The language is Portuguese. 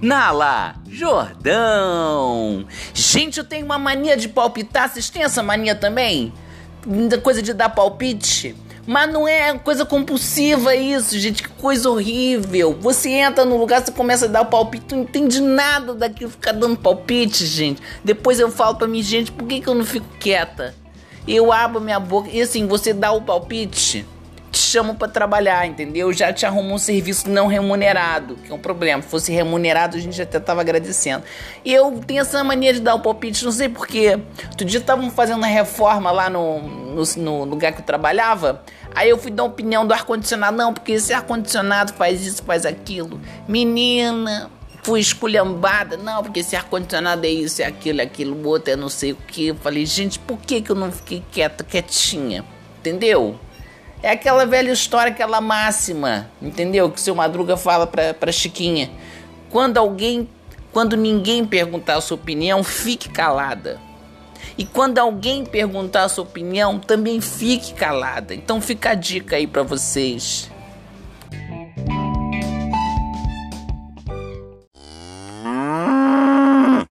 Nala Jordão. Gente, eu tenho uma mania de palpitar. Vocês têm essa mania também? Coisa de dar palpite? Mas não é coisa compulsiva isso, gente. Que coisa horrível. Você entra no lugar, você começa a dar o palpite, não entende nada daquilo, ficar dando palpite, gente. Depois eu falo pra mim, gente, por que, que eu não fico quieta? Eu abro minha boca e assim, você dá o palpite te chamam para trabalhar, entendeu? Já te arrumou um serviço não remunerado, que é um problema. Se fosse remunerado, a gente até tava agradecendo. E eu tenho essa mania de dar o palpite, não sei porquê. Outro dia estavam fazendo uma reforma lá no, no, no, lugar que eu trabalhava. Aí eu fui dar opinião do ar-condicionado. Não, porque esse ar-condicionado faz isso, faz aquilo. Menina, fui esculhambada. Não, porque esse ar-condicionado é isso, é aquilo, é aquilo, outro é não sei o que. Eu falei, gente, por que, que eu não fiquei quieta, quietinha? Entendeu? É aquela velha história, aquela máxima, entendeu? Que o seu Madruga fala pra, pra Chiquinha. Quando alguém, quando ninguém perguntar a sua opinião, fique calada. E quando alguém perguntar a sua opinião, também fique calada. Então fica a dica aí para vocês.